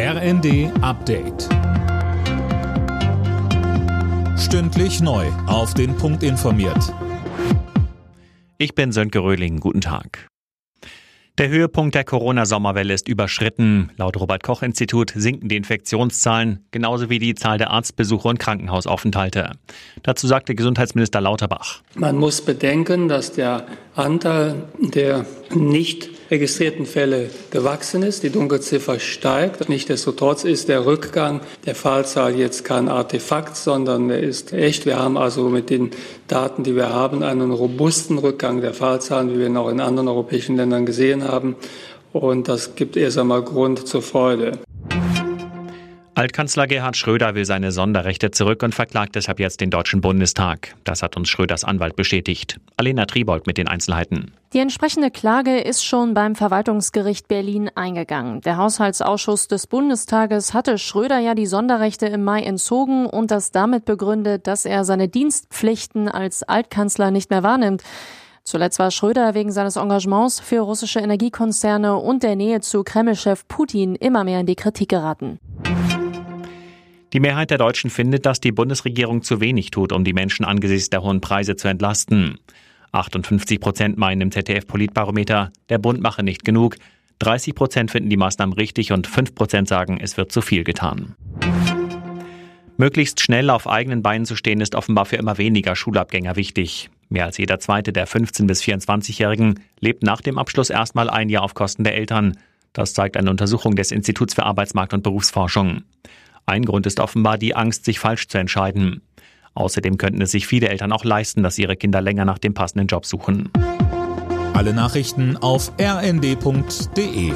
RND Update. Stündlich neu. Auf den Punkt informiert. Ich bin Sönke Röhling. Guten Tag. Der Höhepunkt der Corona-Sommerwelle ist überschritten. Laut Robert-Koch-Institut sinken die Infektionszahlen, genauso wie die Zahl der Arztbesuche und Krankenhausaufenthalte. Dazu sagte Gesundheitsminister Lauterbach. Man muss bedenken, dass der Anteil der nicht registrierten Fälle gewachsen ist. Die Dunkelziffer steigt. Nichtsdestotrotz ist der Rückgang der Fallzahl jetzt kein Artefakt, sondern er ist echt. Wir haben also mit den Daten, die wir haben, einen robusten Rückgang der Fallzahlen, wie wir ihn auch in anderen europäischen Ländern gesehen haben. Und das gibt erst einmal Grund zur Freude. Altkanzler Gerhard Schröder will seine Sonderrechte zurück und verklagt deshalb jetzt den Deutschen Bundestag. Das hat uns Schröders Anwalt bestätigt. Alena Triebold mit den Einzelheiten. Die entsprechende Klage ist schon beim Verwaltungsgericht Berlin eingegangen. Der Haushaltsausschuss des Bundestages hatte Schröder ja die Sonderrechte im Mai entzogen und das damit begründet, dass er seine Dienstpflichten als Altkanzler nicht mehr wahrnimmt. Zuletzt war Schröder wegen seines Engagements für russische Energiekonzerne und der Nähe zu Kreml-Chef Putin immer mehr in die Kritik geraten. Die Mehrheit der Deutschen findet, dass die Bundesregierung zu wenig tut, um die Menschen angesichts der hohen Preise zu entlasten. 58 Prozent meinen im ZDF-Politbarometer, der Bund mache nicht genug. 30 Prozent finden die Maßnahmen richtig und 5 Prozent sagen, es wird zu viel getan. Möglichst schnell auf eigenen Beinen zu stehen, ist offenbar für immer weniger Schulabgänger wichtig. Mehr als jeder zweite der 15- bis 24-Jährigen lebt nach dem Abschluss erstmal ein Jahr auf Kosten der Eltern. Das zeigt eine Untersuchung des Instituts für Arbeitsmarkt und Berufsforschung. Ein Grund ist offenbar die Angst, sich falsch zu entscheiden. Außerdem könnten es sich viele Eltern auch leisten, dass ihre Kinder länger nach dem passenden Job suchen. Alle Nachrichten auf rnd.de